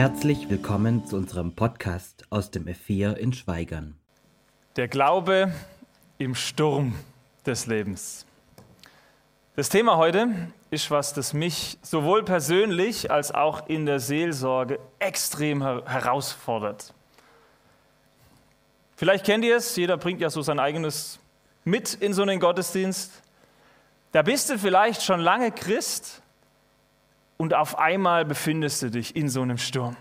Herzlich willkommen zu unserem Podcast aus dem F4 in Schweigern. Der Glaube im Sturm des Lebens. Das Thema heute ist was, das mich sowohl persönlich als auch in der Seelsorge extrem herausfordert. Vielleicht kennt ihr es, jeder bringt ja so sein eigenes mit in so einen Gottesdienst. Da bist du vielleicht schon lange Christ und auf einmal befindest du dich in so einem Sturm.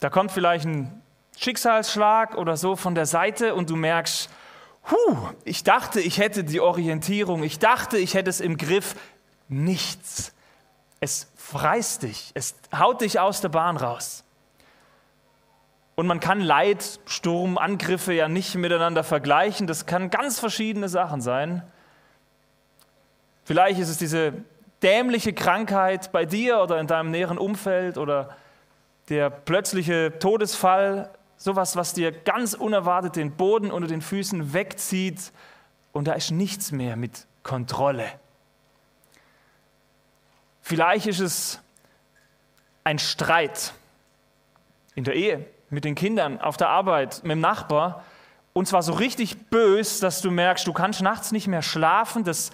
Da kommt vielleicht ein Schicksalsschlag oder so von der Seite und du merkst, huh, ich dachte, ich hätte die Orientierung, ich dachte, ich hätte es im Griff. Nichts. Es freist dich, es haut dich aus der Bahn raus. Und man kann Leid, Sturm, Angriffe ja nicht miteinander vergleichen. Das kann ganz verschiedene Sachen sein. Vielleicht ist es diese dämliche Krankheit bei dir oder in deinem näheren Umfeld oder der plötzliche Todesfall, sowas, was dir ganz unerwartet den Boden unter den Füßen wegzieht und da ist nichts mehr mit Kontrolle. Vielleicht ist es ein Streit in der Ehe, mit den Kindern, auf der Arbeit, mit dem Nachbar. Und zwar so richtig bös, dass du merkst, du kannst nachts nicht mehr schlafen, das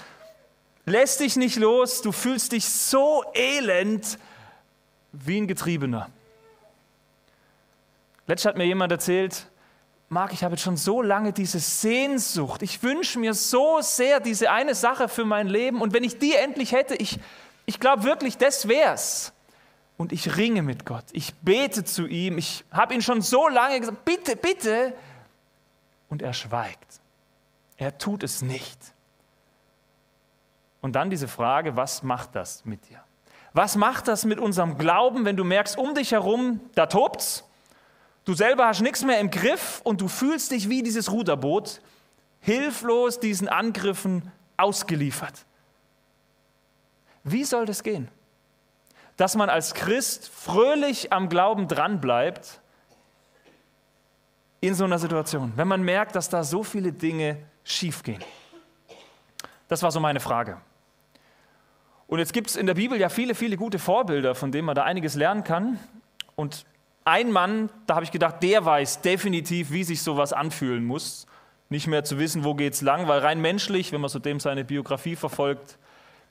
lässt dich nicht los, du fühlst dich so elend wie ein Getriebener. Letztens hat mir jemand erzählt, Marc, ich habe jetzt schon so lange diese Sehnsucht. Ich wünsche mir so sehr diese eine Sache für mein Leben. Und wenn ich die endlich hätte, ich, ich glaube wirklich, das wär's. Und ich ringe mit Gott. Ich bete zu ihm. Ich habe ihn schon so lange gesagt, bitte, bitte. Und er schweigt. Er tut es nicht. Und dann diese Frage, was macht das mit dir? Was macht das mit unserem Glauben, wenn du merkst, um dich herum, da tobt's, du selber hast nichts mehr im Griff und du fühlst dich wie dieses Ruderboot, hilflos diesen Angriffen ausgeliefert. Wie soll das gehen? Dass man als Christ fröhlich am Glauben dranbleibt in so einer Situation, wenn man merkt, dass da so viele Dinge schiefgehen. Das war so meine Frage. Und jetzt gibt es in der Bibel ja viele, viele gute Vorbilder, von denen man da einiges lernen kann. Und ein Mann, da habe ich gedacht, der weiß definitiv, wie sich sowas anfühlen muss. Nicht mehr zu wissen, wo geht es lang, weil rein menschlich, wenn man so dem seine Biografie verfolgt,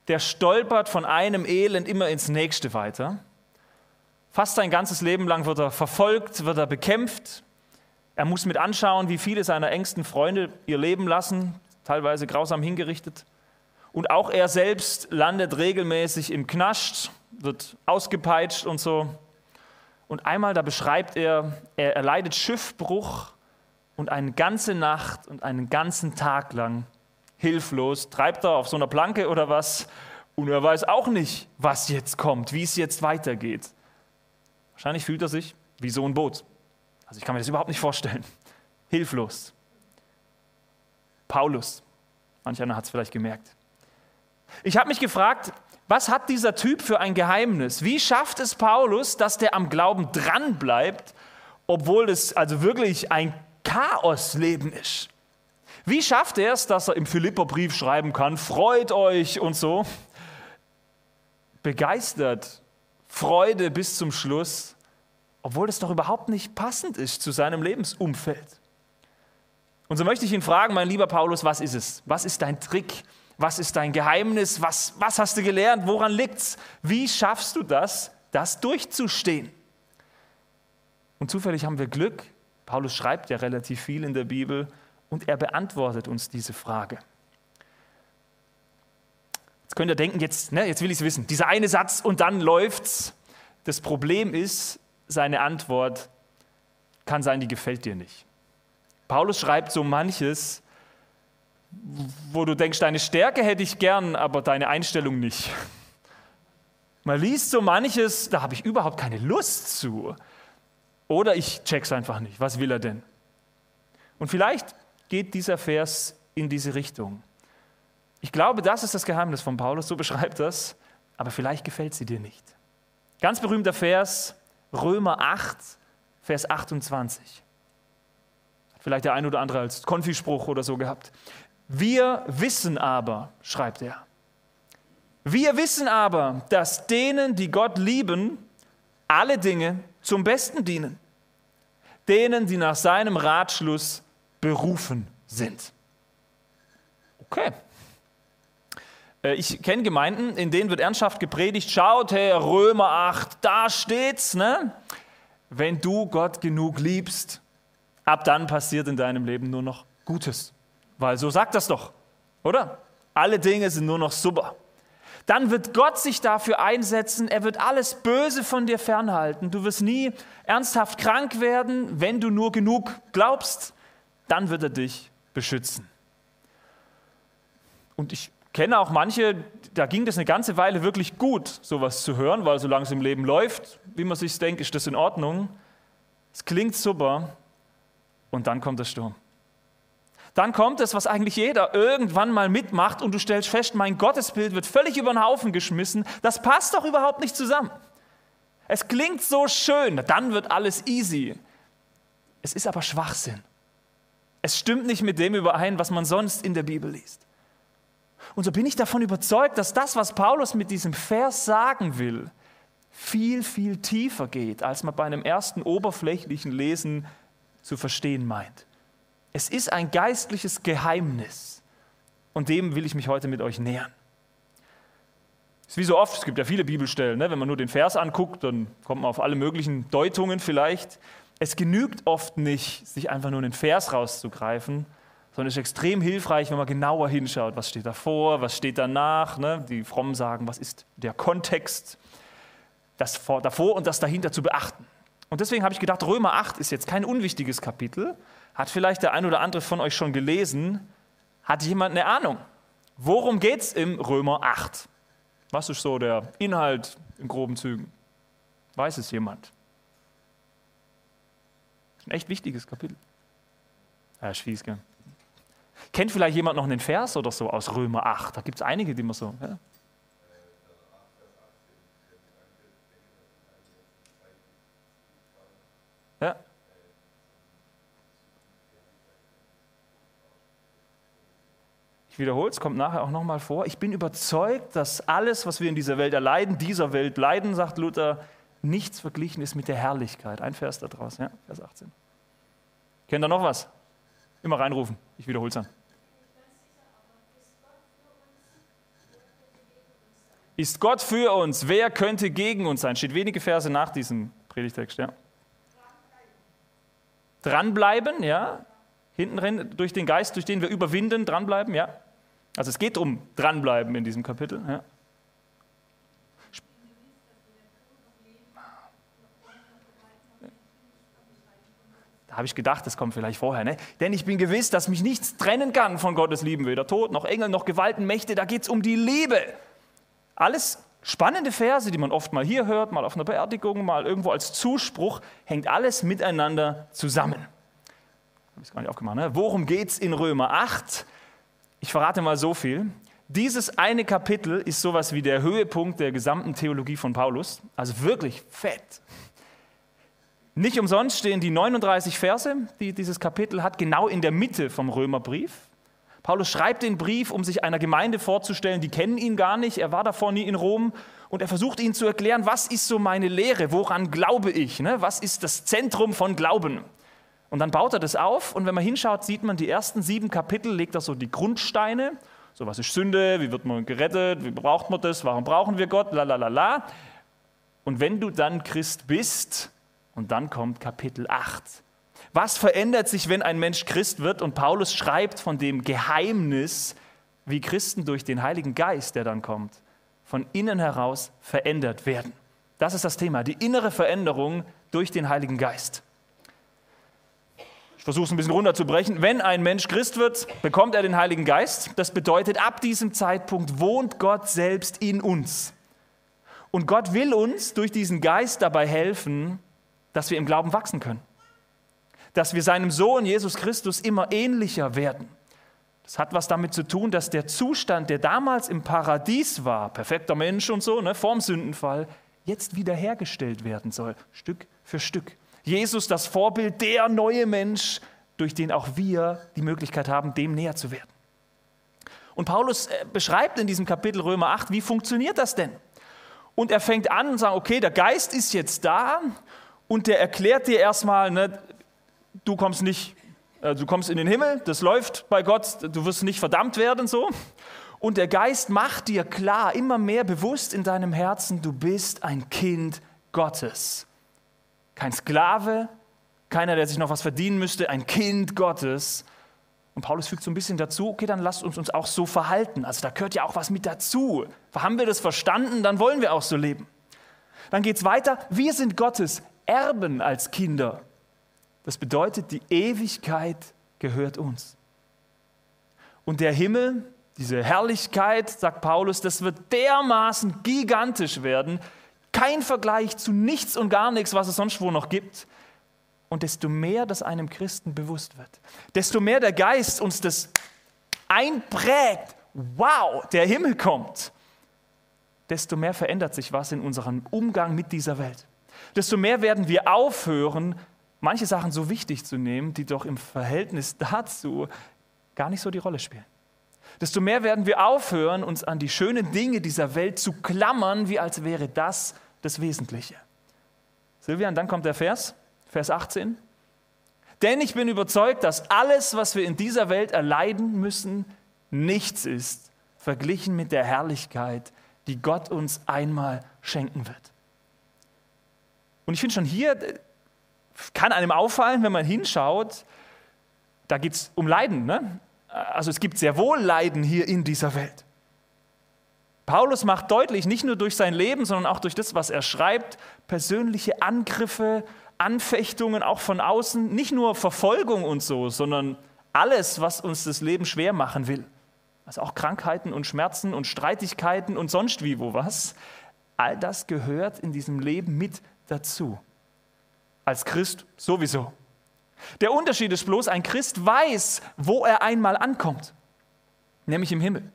der stolpert von einem Elend immer ins nächste weiter. Fast sein ganzes Leben lang wird er verfolgt, wird er bekämpft. Er muss mit anschauen, wie viele seiner engsten Freunde ihr Leben lassen, teilweise grausam hingerichtet. Und auch er selbst landet regelmäßig im Knast, wird ausgepeitscht und so. Und einmal da beschreibt er, er erleidet Schiffbruch und eine ganze Nacht und einen ganzen Tag lang hilflos treibt er auf so einer Planke oder was und er weiß auch nicht, was jetzt kommt, wie es jetzt weitergeht. Wahrscheinlich fühlt er sich wie so ein Boot. Also ich kann mir das überhaupt nicht vorstellen. Hilflos. Paulus, manch einer hat es vielleicht gemerkt. Ich habe mich gefragt, was hat dieser Typ für ein Geheimnis? Wie schafft es Paulus, dass der am Glauben dranbleibt, obwohl es also wirklich ein Chaosleben ist? Wie schafft er es, dass er im Philipperbrief schreiben kann, freut euch und so? Begeistert, Freude bis zum Schluss, obwohl das doch überhaupt nicht passend ist zu seinem Lebensumfeld. Und so möchte ich ihn fragen, mein lieber Paulus, was ist es? Was ist dein Trick? Was ist dein Geheimnis? Was, was hast du gelernt? Woran liegt's? Wie schaffst du das, das durchzustehen? Und zufällig haben wir Glück. Paulus schreibt ja relativ viel in der Bibel und er beantwortet uns diese Frage. Jetzt könnt ihr denken, jetzt, ne, jetzt will ich es wissen. Dieser eine Satz und dann läuft's. Das Problem ist, seine Antwort kann sein, die gefällt dir nicht. Paulus schreibt so manches, wo du denkst, deine Stärke hätte ich gern, aber deine Einstellung nicht. Man liest so manches, da habe ich überhaupt keine Lust zu. Oder ich check's einfach nicht. Was will er denn? Und vielleicht geht dieser Vers in diese Richtung. Ich glaube, das ist das Geheimnis von Paulus, so beschreibt das, aber vielleicht gefällt sie dir nicht. Ganz berühmter Vers, Römer 8, Vers 28. Vielleicht der ein oder andere als Konfispruch oder so gehabt. Wir wissen aber, schreibt er, wir wissen aber, dass denen, die Gott lieben, alle Dinge zum Besten dienen. Denen, die nach seinem Ratschluss berufen sind. Okay. Äh, ich kenne Gemeinden, in denen wird ernsthaft gepredigt, schaut her, Römer 8, da steht's, ne? Wenn du Gott genug liebst, ab dann passiert in deinem Leben nur noch Gutes. Weil so sagt das doch, oder? Alle Dinge sind nur noch super. Dann wird Gott sich dafür einsetzen, er wird alles Böse von dir fernhalten. Du wirst nie ernsthaft krank werden, wenn du nur genug glaubst, dann wird er dich beschützen. Und ich kenne auch manche, da ging das eine ganze Weile wirklich gut, sowas zu hören, weil solange es im Leben läuft, wie man sich denkt, ist das in Ordnung. Es klingt super und dann kommt der Sturm. Dann kommt es, was eigentlich jeder irgendwann mal mitmacht und du stellst fest, mein Gottesbild wird völlig über den Haufen geschmissen. Das passt doch überhaupt nicht zusammen. Es klingt so schön, dann wird alles easy. Es ist aber Schwachsinn. Es stimmt nicht mit dem überein, was man sonst in der Bibel liest. Und so bin ich davon überzeugt, dass das, was Paulus mit diesem Vers sagen will, viel, viel tiefer geht, als man bei einem ersten oberflächlichen Lesen zu verstehen meint. Es ist ein geistliches Geheimnis und dem will ich mich heute mit euch nähern. Es ist wie so oft, es gibt ja viele Bibelstellen, ne? wenn man nur den Vers anguckt, dann kommt man auf alle möglichen Deutungen vielleicht. Es genügt oft nicht, sich einfach nur einen Vers rauszugreifen, sondern es ist extrem hilfreich, wenn man genauer hinschaut, was steht davor, was steht danach. Ne? Die Frommen sagen, was ist der Kontext, das vor, davor und das dahinter zu beachten. Und deswegen habe ich gedacht, Römer 8 ist jetzt kein unwichtiges Kapitel. Hat vielleicht der ein oder andere von euch schon gelesen? Hat jemand eine Ahnung? Worum geht es im Römer 8? Was ist so der Inhalt in groben Zügen? Weiß es jemand? Ein echt wichtiges Kapitel. Ja, ist fies, gell? Kennt vielleicht jemand noch einen Vers oder so aus Römer 8? Da gibt es einige, die man so. Ja? Ja. Ich wiederhole, es kommt nachher auch nochmal vor. Ich bin überzeugt, dass alles, was wir in dieser Welt erleiden, dieser Welt leiden, sagt Luther, nichts verglichen ist mit der Herrlichkeit. Ein Vers da draus, ja, Vers 18. Kennt ihr noch was? Immer reinrufen, ich wiederhole es dann. Ist Gott für uns? Wer könnte gegen uns sein? Steht wenige Verse nach diesem Predigtext, ja. Dranbleiben, ja. Hinten drin, durch den Geist, durch den wir überwinden, dranbleiben, ja. Also es geht um dranbleiben in diesem Kapitel, ja. Da habe ich gedacht, das kommt vielleicht vorher. Ne? Denn ich bin gewiss, dass mich nichts trennen kann von Gottes Lieben, weder Tod noch Engel noch Gewalten, Mächte. Da geht es um die Liebe. Alles spannende Verse, die man oft mal hier hört, mal auf einer Beerdigung, mal irgendwo als Zuspruch, hängt alles miteinander zusammen. Habe ich gar nicht aufgemacht. Ne? Worum geht es in Römer 8? Ich verrate mal so viel. Dieses eine Kapitel ist sowas wie der Höhepunkt der gesamten Theologie von Paulus. Also wirklich fett. Nicht umsonst stehen die 39 Verse, die dieses Kapitel hat, genau in der Mitte vom Römerbrief. Paulus schreibt den Brief, um sich einer Gemeinde vorzustellen, die kennen ihn gar nicht, er war davor nie in Rom und er versucht ihnen zu erklären, was ist so meine Lehre, woran glaube ich, ne? was ist das Zentrum von Glauben. Und dann baut er das auf und wenn man hinschaut, sieht man, die ersten sieben Kapitel legt er so die Grundsteine, so was ist Sünde, wie wird man gerettet, wie braucht man das, warum brauchen wir Gott, la la la la. Und wenn du dann Christ bist, und dann kommt Kapitel 8, was verändert sich, wenn ein Mensch Christ wird? Und Paulus schreibt von dem Geheimnis, wie Christen durch den Heiligen Geist, der dann kommt, von innen heraus verändert werden. Das ist das Thema, die innere Veränderung durch den Heiligen Geist. Ich versuche es ein bisschen runterzubrechen. Wenn ein Mensch Christ wird, bekommt er den Heiligen Geist. Das bedeutet, ab diesem Zeitpunkt wohnt Gott selbst in uns. Und Gott will uns durch diesen Geist dabei helfen, dass wir im Glauben wachsen können dass wir seinem Sohn Jesus Christus immer ähnlicher werden. Das hat was damit zu tun, dass der Zustand, der damals im Paradies war, perfekter Mensch und so, ne, vorm Sündenfall, jetzt wiederhergestellt werden soll, Stück für Stück. Jesus, das Vorbild, der neue Mensch, durch den auch wir die Möglichkeit haben, dem näher zu werden. Und Paulus äh, beschreibt in diesem Kapitel Römer 8, wie funktioniert das denn? Und er fängt an und sagt, okay, der Geist ist jetzt da und der erklärt dir erstmal, ne, du kommst nicht, äh, du kommst in den Himmel, das läuft bei Gott, du wirst nicht verdammt werden so. Und der Geist macht dir klar, immer mehr bewusst in deinem Herzen, du bist ein Kind Gottes. Kein Sklave, keiner, der sich noch was verdienen müsste, ein Kind Gottes. Und Paulus fügt so ein bisschen dazu, okay, dann lasst uns uns auch so verhalten. Also da gehört ja auch was mit dazu. Haben wir das verstanden, dann wollen wir auch so leben. Dann geht es weiter, wir sind Gottes Erben als Kinder. Das bedeutet, die Ewigkeit gehört uns. Und der Himmel, diese Herrlichkeit, sagt Paulus, das wird dermaßen gigantisch werden, kein Vergleich zu nichts und gar nichts, was es sonst wo noch gibt. Und desto mehr das einem Christen bewusst wird, desto mehr der Geist uns das einprägt, wow, der Himmel kommt, desto mehr verändert sich was in unserem Umgang mit dieser Welt. Desto mehr werden wir aufhören, manche Sachen so wichtig zu nehmen, die doch im Verhältnis dazu gar nicht so die Rolle spielen desto mehr werden wir aufhören, uns an die schönen Dinge dieser Welt zu klammern, wie als wäre das das Wesentliche. Silvia, und dann kommt der Vers, Vers 18. Denn ich bin überzeugt, dass alles, was wir in dieser Welt erleiden müssen, nichts ist, verglichen mit der Herrlichkeit, die Gott uns einmal schenken wird. Und ich finde schon hier, kann einem auffallen, wenn man hinschaut, da geht es um Leiden. Ne? Also es gibt sehr wohl Leiden hier in dieser Welt. Paulus macht deutlich, nicht nur durch sein Leben, sondern auch durch das, was er schreibt, persönliche Angriffe, Anfechtungen auch von außen, nicht nur Verfolgung und so, sondern alles, was uns das Leben schwer machen will. Also auch Krankheiten und Schmerzen und Streitigkeiten und sonst wie wo was. All das gehört in diesem Leben mit dazu. Als Christ sowieso. Der Unterschied ist bloß, ein Christ weiß, wo er einmal ankommt, nämlich im Himmel.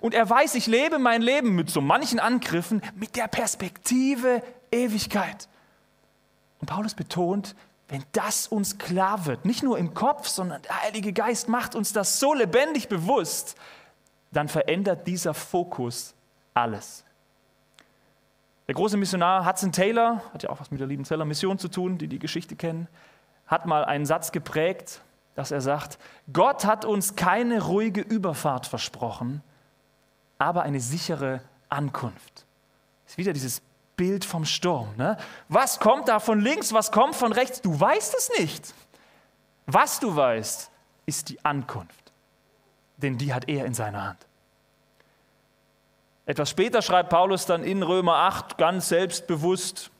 Und er weiß, ich lebe mein Leben mit so manchen Angriffen mit der Perspektive Ewigkeit. Und Paulus betont, wenn das uns klar wird, nicht nur im Kopf, sondern der Heilige Geist macht uns das so lebendig bewusst, dann verändert dieser Fokus alles. Der große Missionar Hudson Taylor, hat ja auch was mit der lieben Zeller Mission zu tun, die die Geschichte kennen, hat mal einen Satz geprägt, dass er sagt, Gott hat uns keine ruhige Überfahrt versprochen, aber eine sichere Ankunft. Das ist wieder dieses Bild vom Sturm. Ne? Was kommt da von links, was kommt von rechts? Du weißt es nicht. Was du weißt, ist die Ankunft, denn die hat er in seiner Hand. Etwas später schreibt Paulus dann in Römer 8 ganz selbstbewusst,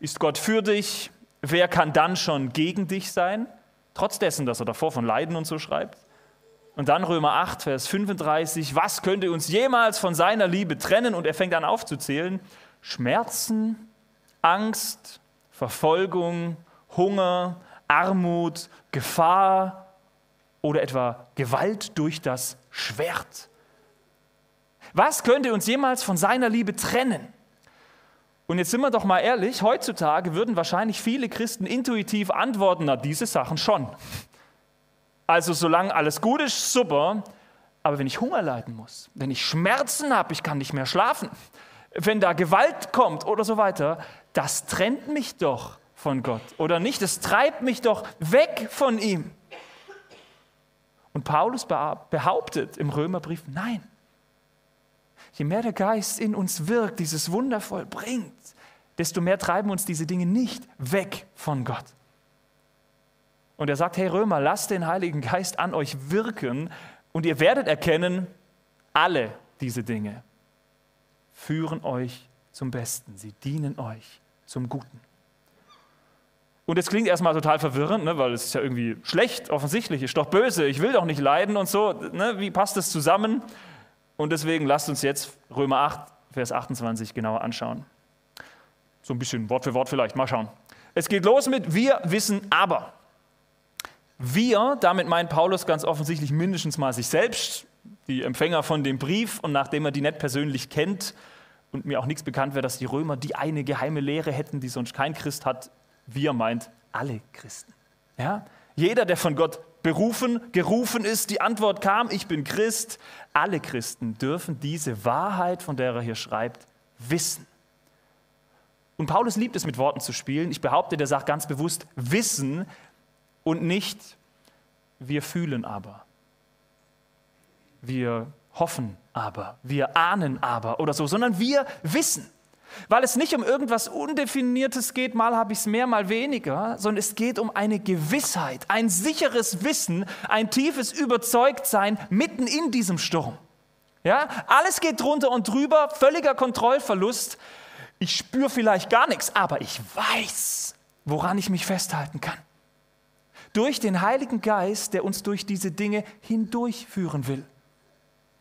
ist Gott für dich, wer kann dann schon gegen dich sein? Trotz dessen, dass er davor von Leiden und so schreibt. Und dann Römer 8, Vers 35, was könnte uns jemals von seiner Liebe trennen? Und er fängt an aufzuzählen. Schmerzen, Angst, Verfolgung, Hunger, Armut, Gefahr oder etwa Gewalt durch das Schwert. Was könnte uns jemals von seiner Liebe trennen? Und jetzt sind wir doch mal ehrlich, heutzutage würden wahrscheinlich viele Christen intuitiv antworten, na diese Sachen schon. Also solange alles gut ist, super, aber wenn ich Hunger leiden muss, wenn ich Schmerzen habe, ich kann nicht mehr schlafen, wenn da Gewalt kommt oder so weiter, das trennt mich doch von Gott oder nicht, das treibt mich doch weg von ihm. Und Paulus behauptet im Römerbrief, nein, Je mehr der Geist in uns wirkt, dieses wundervoll bringt, desto mehr treiben uns diese Dinge nicht weg von Gott. Und er sagt, hey Römer, lasst den Heiligen Geist an euch wirken und ihr werdet erkennen, alle diese Dinge führen euch zum Besten, sie dienen euch zum Guten. Und es klingt erstmal total verwirrend, ne, weil es ist ja irgendwie schlecht, offensichtlich, ist doch böse, ich will doch nicht leiden und so. Ne, wie passt das zusammen? Und deswegen lasst uns jetzt Römer 8, Vers 28 genauer anschauen. So ein bisschen Wort für Wort vielleicht, mal schauen. Es geht los mit wir wissen aber. Wir, damit meint Paulus ganz offensichtlich mindestens mal sich selbst, die Empfänger von dem Brief und nachdem er die nicht persönlich kennt und mir auch nichts bekannt wäre, dass die Römer die eine geheime Lehre hätten, die sonst kein Christ hat, wir meint alle Christen. Ja? Jeder, der von Gott berufen, gerufen ist, die Antwort kam, ich bin Christ. Alle Christen dürfen diese Wahrheit, von der er hier schreibt, wissen. Und Paulus liebt es, mit Worten zu spielen. Ich behaupte, der sagt ganz bewusst wissen und nicht wir fühlen aber. Wir hoffen aber, wir ahnen aber oder so, sondern wir wissen. Weil es nicht um irgendwas Undefiniertes geht, mal habe ich es mehr, mal weniger, sondern es geht um eine Gewissheit, ein sicheres Wissen, ein tiefes Überzeugtsein mitten in diesem Sturm. Ja, alles geht drunter und drüber, völliger Kontrollverlust. Ich spüre vielleicht gar nichts, aber ich weiß, woran ich mich festhalten kann. Durch den Heiligen Geist, der uns durch diese Dinge hindurchführen will.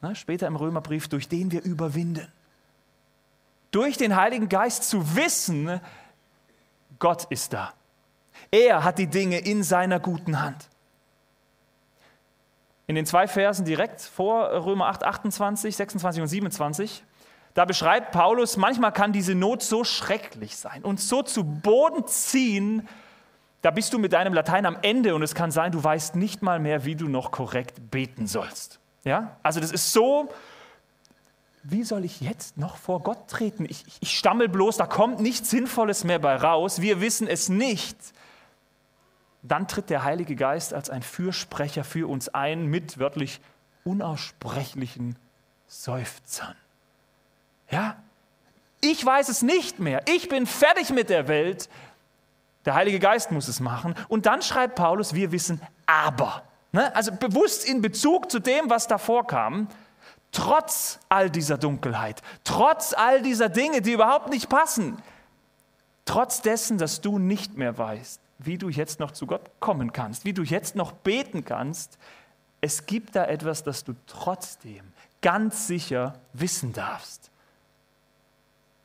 Na, später im Römerbrief, durch den wir überwinden durch den Heiligen Geist zu wissen, Gott ist da. Er hat die Dinge in seiner guten Hand. In den zwei Versen direkt vor Römer 8, 28, 26 und 27, da beschreibt Paulus, manchmal kann diese Not so schrecklich sein und so zu Boden ziehen, da bist du mit deinem Latein am Ende und es kann sein, du weißt nicht mal mehr, wie du noch korrekt beten sollst. Ja? Also das ist so wie soll ich jetzt noch vor Gott treten? Ich, ich stammel bloß, da kommt nichts Sinnvolles mehr bei raus, wir wissen es nicht. Dann tritt der Heilige Geist als ein Fürsprecher für uns ein mit wörtlich unaussprechlichen Seufzern. Ja, ich weiß es nicht mehr. Ich bin fertig mit der Welt. Der Heilige Geist muss es machen. Und dann schreibt Paulus, wir wissen aber. Ne? Also bewusst in Bezug zu dem, was davor kam. Trotz all dieser Dunkelheit, trotz all dieser Dinge, die überhaupt nicht passen, trotz dessen, dass du nicht mehr weißt, wie du jetzt noch zu Gott kommen kannst, wie du jetzt noch beten kannst, es gibt da etwas, das du trotzdem ganz sicher wissen darfst.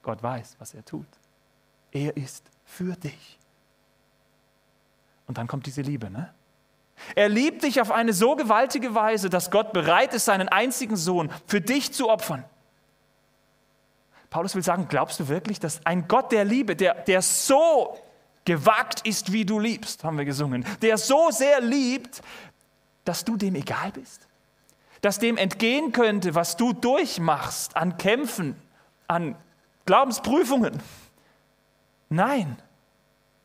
Gott weiß, was er tut. Er ist für dich. Und dann kommt diese Liebe, ne? Er liebt dich auf eine so gewaltige Weise, dass Gott bereit ist, seinen einzigen Sohn für dich zu opfern. Paulus will sagen, glaubst du wirklich, dass ein Gott der Liebe, der, der so gewagt ist, wie du liebst, haben wir gesungen, der so sehr liebt, dass du dem egal bist? Dass dem entgehen könnte, was du durchmachst an Kämpfen, an Glaubensprüfungen? Nein,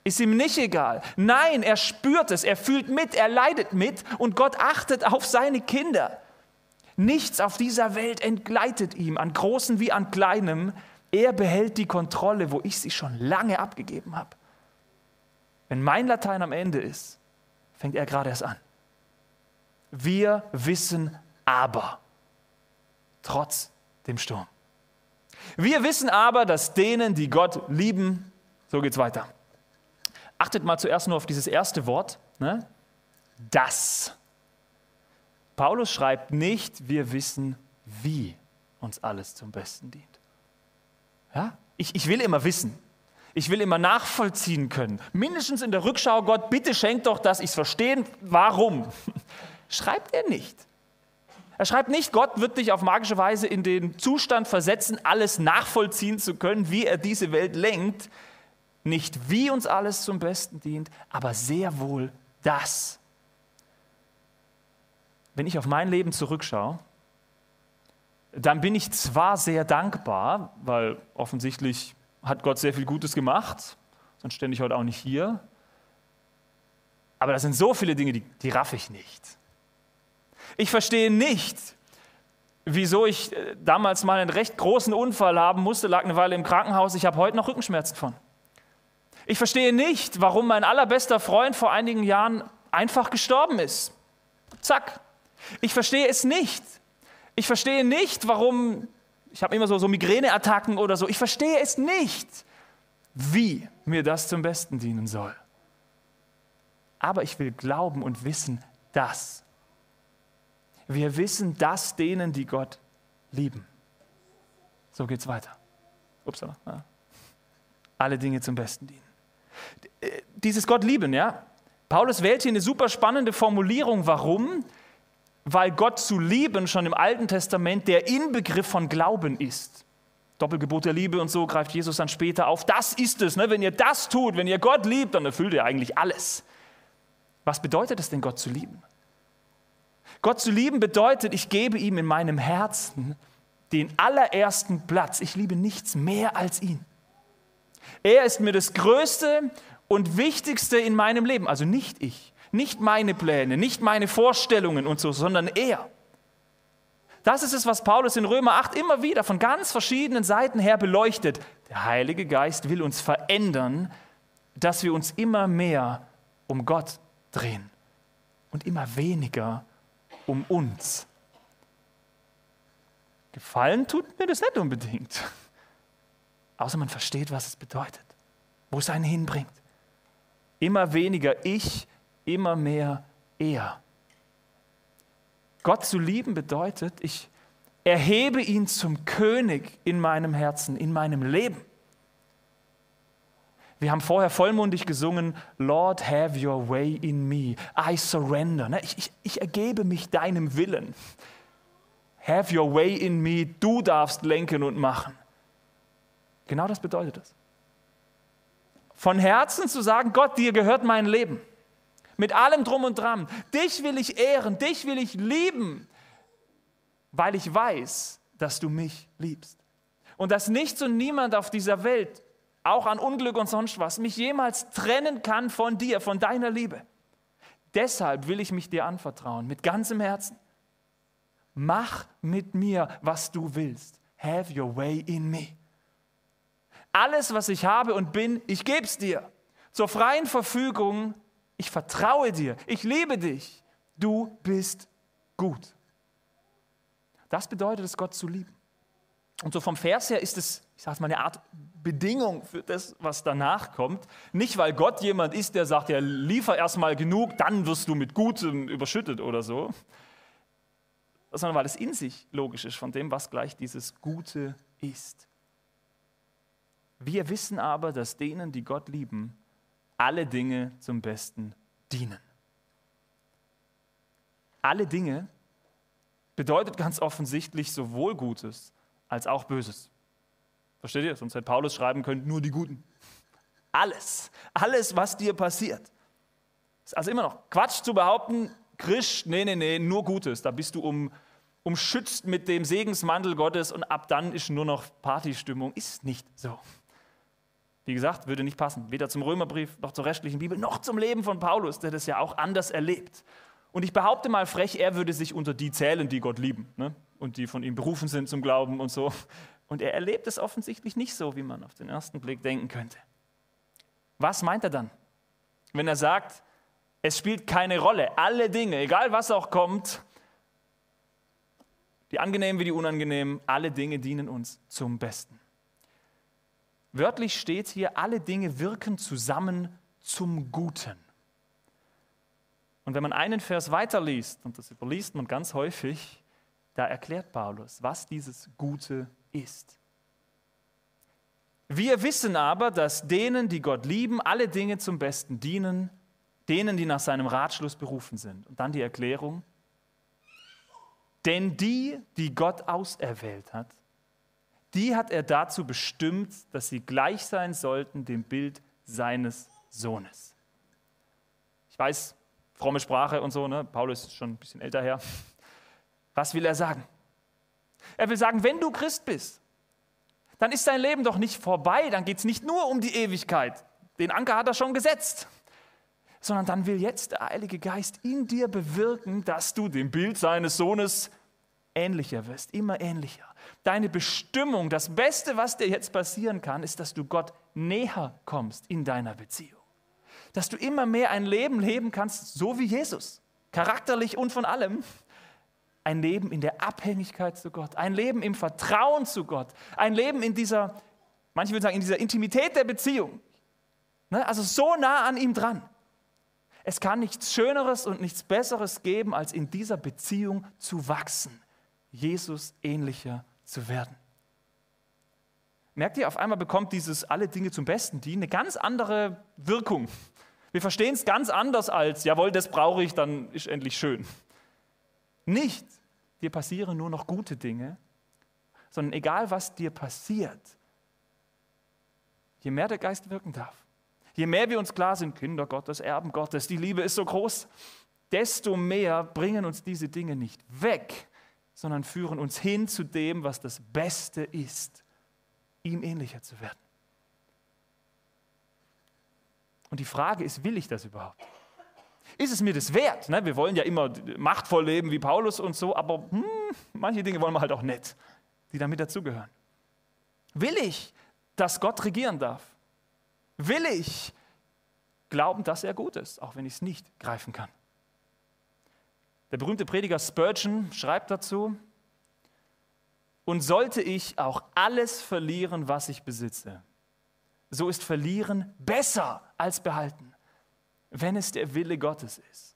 ist ihm nicht egal. Nein, er spürt es, er fühlt mit, er leidet mit und Gott achtet auf seine Kinder. Nichts auf dieser Welt entgleitet ihm, an Großen wie an Kleinem. Er behält die Kontrolle, wo ich sie schon lange abgegeben habe. Wenn mein Latein am Ende ist, fängt er gerade erst an. Wir wissen aber, trotz dem Sturm. Wir wissen aber, dass denen, die Gott lieben, so geht's weiter. Achtet mal zuerst nur auf dieses erste Wort, ne? das. Paulus schreibt nicht, wir wissen, wie uns alles zum Besten dient. Ja? Ich, ich will immer wissen. Ich will immer nachvollziehen können. Mindestens in der Rückschau, Gott, bitte schenkt doch, dass ich es verstehen. Warum? Schreibt er nicht. Er schreibt nicht, Gott wird dich auf magische Weise in den Zustand versetzen, alles nachvollziehen zu können, wie er diese Welt lenkt. Nicht wie uns alles zum Besten dient, aber sehr wohl das. Wenn ich auf mein Leben zurückschaue, dann bin ich zwar sehr dankbar, weil offensichtlich hat Gott sehr viel Gutes gemacht, sonst stände ich heute auch nicht hier. Aber das sind so viele Dinge, die, die raff ich nicht. Ich verstehe nicht, wieso ich äh, damals mal einen recht großen Unfall haben musste, lag eine Weile im Krankenhaus. Ich habe heute noch Rückenschmerzen von. Ich verstehe nicht, warum mein allerbester Freund vor einigen Jahren einfach gestorben ist. Zack. Ich verstehe es nicht. Ich verstehe nicht, warum, ich habe immer so, so Migräneattacken oder so. Ich verstehe es nicht, wie mir das zum Besten dienen soll. Aber ich will glauben und wissen, dass. Wir wissen, dass denen, die Gott lieben. So geht's weiter. Upsala. Alle Dinge zum Besten dienen dieses Gott lieben, ja. Paulus wählt hier eine super spannende Formulierung. Warum? Weil Gott zu lieben schon im Alten Testament der Inbegriff von Glauben ist. Doppelgebot der Liebe und so greift Jesus dann später auf. Das ist es. Ne? Wenn ihr das tut, wenn ihr Gott liebt, dann erfüllt ihr eigentlich alles. Was bedeutet es denn, Gott zu lieben? Gott zu lieben bedeutet, ich gebe ihm in meinem Herzen den allerersten Platz. Ich liebe nichts mehr als ihn. Er ist mir das Größte und Wichtigste in meinem Leben. Also nicht ich, nicht meine Pläne, nicht meine Vorstellungen und so, sondern er. Das ist es, was Paulus in Römer 8 immer wieder von ganz verschiedenen Seiten her beleuchtet. Der Heilige Geist will uns verändern, dass wir uns immer mehr um Gott drehen und immer weniger um uns. Gefallen tut mir das nicht unbedingt. Außer man versteht, was es bedeutet, wo es einen hinbringt. Immer weniger ich, immer mehr er. Gott zu lieben bedeutet, ich erhebe ihn zum König in meinem Herzen, in meinem Leben. Wir haben vorher vollmundig gesungen, Lord, have your way in me. I surrender. Ne, ich, ich, ich ergebe mich deinem Willen. Have your way in me. Du darfst lenken und machen. Genau das bedeutet es. Von Herzen zu sagen, Gott, dir gehört mein Leben. Mit allem drum und dran. Dich will ich ehren, dich will ich lieben, weil ich weiß, dass du mich liebst. Und dass nichts und niemand auf dieser Welt, auch an Unglück und sonst was, mich jemals trennen kann von dir, von deiner Liebe. Deshalb will ich mich dir anvertrauen, mit ganzem Herzen. Mach mit mir, was du willst. Have your way in me. Alles, was ich habe und bin, ich gebe es dir. Zur freien Verfügung. Ich vertraue dir. Ich liebe dich. Du bist gut. Das bedeutet es, Gott zu lieben. Und so vom Vers her ist es, ich sage mal, eine Art Bedingung für das, was danach kommt. Nicht, weil Gott jemand ist, der sagt, ja, liefer erstmal genug, dann wirst du mit Gutem überschüttet oder so. Sondern weil es in sich logisch ist von dem, was gleich dieses Gute ist. Wir wissen aber, dass denen, die Gott lieben, alle Dinge zum Besten dienen. Alle Dinge bedeutet ganz offensichtlich sowohl Gutes als auch Böses. Versteht ihr? Sonst hätte Paulus schreiben können, nur die Guten. Alles, alles, was dir passiert. Ist also immer noch Quatsch zu behaupten, Christ, nee, nee, nee, nur Gutes. Da bist du um, umschützt mit dem Segensmantel Gottes und ab dann ist nur noch Partystimmung. Ist nicht so. Wie gesagt, würde nicht passen. Weder zum Römerbrief, noch zur restlichen Bibel, noch zum Leben von Paulus, der das ja auch anders erlebt. Und ich behaupte mal frech, er würde sich unter die zählen, die Gott lieben ne? und die von ihm berufen sind zum Glauben und so. Und er erlebt es offensichtlich nicht so, wie man auf den ersten Blick denken könnte. Was meint er dann, wenn er sagt, es spielt keine Rolle, alle Dinge, egal was auch kommt, die angenehmen wie die unangenehmen, alle Dinge dienen uns zum Besten. Wörtlich steht hier, alle Dinge wirken zusammen zum Guten. Und wenn man einen Vers weiterliest, und das überliest man ganz häufig, da erklärt Paulus, was dieses Gute ist. Wir wissen aber, dass denen, die Gott lieben, alle Dinge zum Besten dienen, denen, die nach seinem Ratschluss berufen sind. Und dann die Erklärung, denn die, die Gott auserwählt hat, die hat er dazu bestimmt, dass sie gleich sein sollten dem Bild seines Sohnes. Ich weiß, fromme Sprache und so, ne? Paulus ist schon ein bisschen älter her. Was will er sagen? Er will sagen, wenn du Christ bist, dann ist dein Leben doch nicht vorbei, dann geht es nicht nur um die Ewigkeit. Den Anker hat er schon gesetzt. Sondern dann will jetzt der Heilige Geist in dir bewirken, dass du dem Bild seines Sohnes ähnlicher wirst, immer ähnlicher deine Bestimmung, das Beste, was dir jetzt passieren kann, ist, dass du Gott näher kommst in deiner Beziehung. Dass du immer mehr ein Leben leben kannst, so wie Jesus, charakterlich und von allem. Ein Leben in der Abhängigkeit zu Gott, ein Leben im Vertrauen zu Gott, ein Leben in dieser, manche würden sagen, in dieser Intimität der Beziehung. Ne? Also so nah an ihm dran. Es kann nichts Schöneres und nichts Besseres geben, als in dieser Beziehung zu wachsen, Jesus ähnlicher zu werden. Merkt ihr, auf einmal bekommt dieses alle Dinge zum Besten die eine ganz andere Wirkung. Wir verstehen es ganz anders als, jawohl, das brauche ich, dann ist endlich schön. Nicht, dir passieren nur noch gute Dinge, sondern egal was dir passiert, je mehr der Geist wirken darf, je mehr wir uns klar sind, Kinder Gottes, Erben Gottes, die Liebe ist so groß, desto mehr bringen uns diese Dinge nicht weg, sondern führen uns hin zu dem, was das Beste ist, ihm ähnlicher zu werden. Und die Frage ist, will ich das überhaupt? Ist es mir das wert? Ne? Wir wollen ja immer machtvoll leben wie Paulus und so, aber hm, manche Dinge wollen wir halt auch nicht, die damit dazugehören. Will ich, dass Gott regieren darf? Will ich glauben, dass er gut ist, auch wenn ich es nicht greifen kann? Der berühmte Prediger Spurgeon schreibt dazu, und sollte ich auch alles verlieren, was ich besitze, so ist verlieren besser als behalten, wenn es der Wille Gottes ist.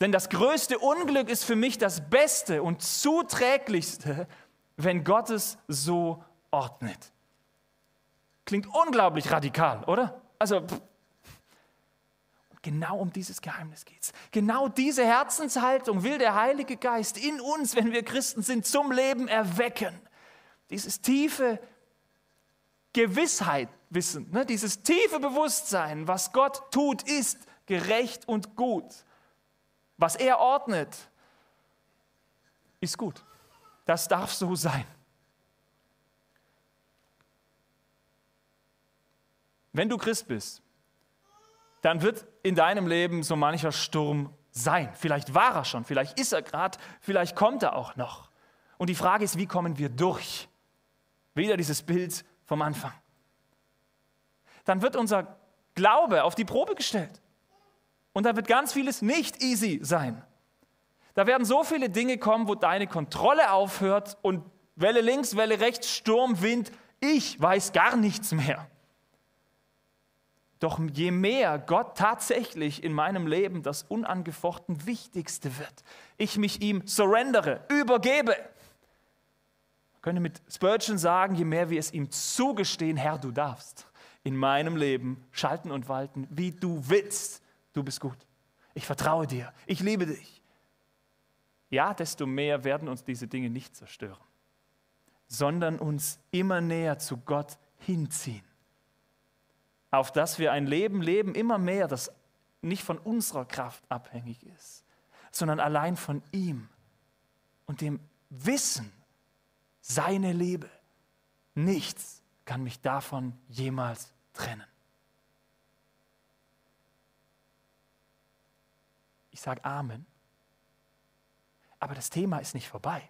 Denn das größte Unglück ist für mich das Beste und zuträglichste, wenn Gott es so ordnet. Klingt unglaublich radikal, oder? Also pff, Genau um dieses Geheimnis geht es. Genau diese Herzenshaltung will der Heilige Geist in uns, wenn wir Christen sind, zum Leben erwecken. Dieses tiefe Gewissheit, Wissen, ne? dieses tiefe Bewusstsein, was Gott tut, ist gerecht und gut. Was er ordnet, ist gut. Das darf so sein. Wenn du Christ bist, dann wird in deinem Leben so mancher Sturm sein. Vielleicht war er schon, vielleicht ist er gerade, vielleicht kommt er auch noch. Und die Frage ist, wie kommen wir durch? Wieder dieses Bild vom Anfang. Dann wird unser Glaube auf die Probe gestellt. Und da wird ganz vieles nicht easy sein. Da werden so viele Dinge kommen, wo deine Kontrolle aufhört und Welle links, Welle rechts, Sturm, Wind, ich weiß gar nichts mehr. Doch je mehr Gott tatsächlich in meinem Leben das unangefochten Wichtigste wird, ich mich ihm surrendere, übergebe, ich könnte mit Spurgeon sagen, je mehr wir es ihm zugestehen, Herr, du darfst in meinem Leben schalten und walten, wie du willst. Du bist gut. Ich vertraue dir. Ich liebe dich. Ja, desto mehr werden uns diese Dinge nicht zerstören, sondern uns immer näher zu Gott hinziehen auf dass wir ein Leben leben, immer mehr, das nicht von unserer Kraft abhängig ist, sondern allein von ihm und dem Wissen, seine Liebe. Nichts kann mich davon jemals trennen. Ich sage Amen, aber das Thema ist nicht vorbei.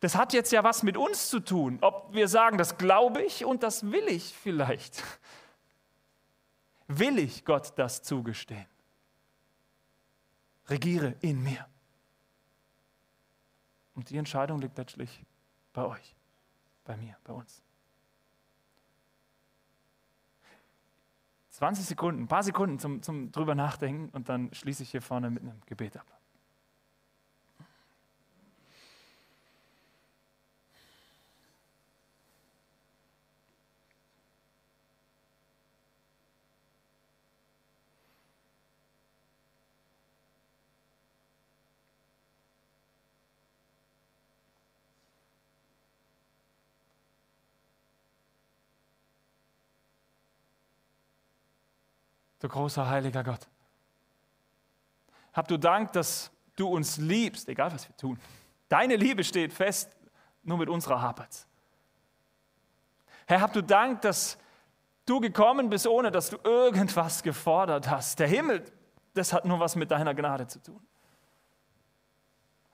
Das hat jetzt ja was mit uns zu tun, ob wir sagen, das glaube ich und das will ich vielleicht. Will ich Gott das zugestehen? Regiere in mir. Und die Entscheidung liegt letztlich bei euch, bei mir, bei uns. 20 Sekunden, ein paar Sekunden zum, zum drüber nachdenken und dann schließe ich hier vorne mit einem Gebet ab. Du großer heiliger Gott. Hab du Dank, dass du uns liebst, egal was wir tun. Deine Liebe steht fest, nur mit unserer hapert Herr, hab du Dank, dass du gekommen bist, ohne dass du irgendwas gefordert hast. Der Himmel, das hat nur was mit deiner Gnade zu tun.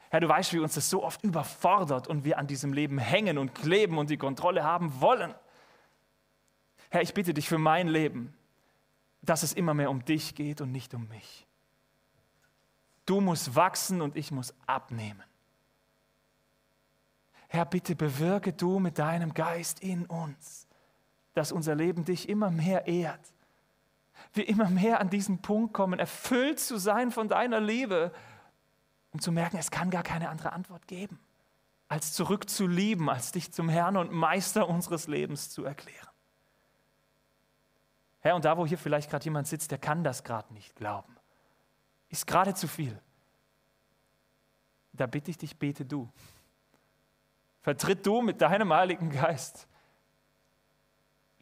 Herr, du weißt, wie uns das so oft überfordert und wir an diesem Leben hängen und kleben und die Kontrolle haben wollen. Herr, ich bitte dich für mein Leben, dass es immer mehr um dich geht und nicht um mich. Du musst wachsen und ich muss abnehmen. Herr, bitte bewirke du mit deinem Geist in uns, dass unser Leben dich immer mehr ehrt. Wir immer mehr an diesen Punkt kommen, erfüllt zu sein von deiner Liebe, um zu merken, es kann gar keine andere Antwort geben, als zurück zu lieben, als dich zum Herrn und Meister unseres Lebens zu erklären. Herr, und da, wo hier vielleicht gerade jemand sitzt, der kann das gerade nicht glauben, ist gerade zu viel. Da bitte ich dich, bete du. Vertritt du mit deinem Heiligen Geist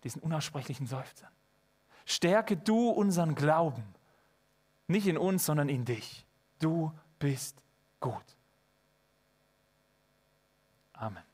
diesen unaussprechlichen Seufzern. Stärke du unseren Glauben. Nicht in uns, sondern in dich. Du bist gut. Amen.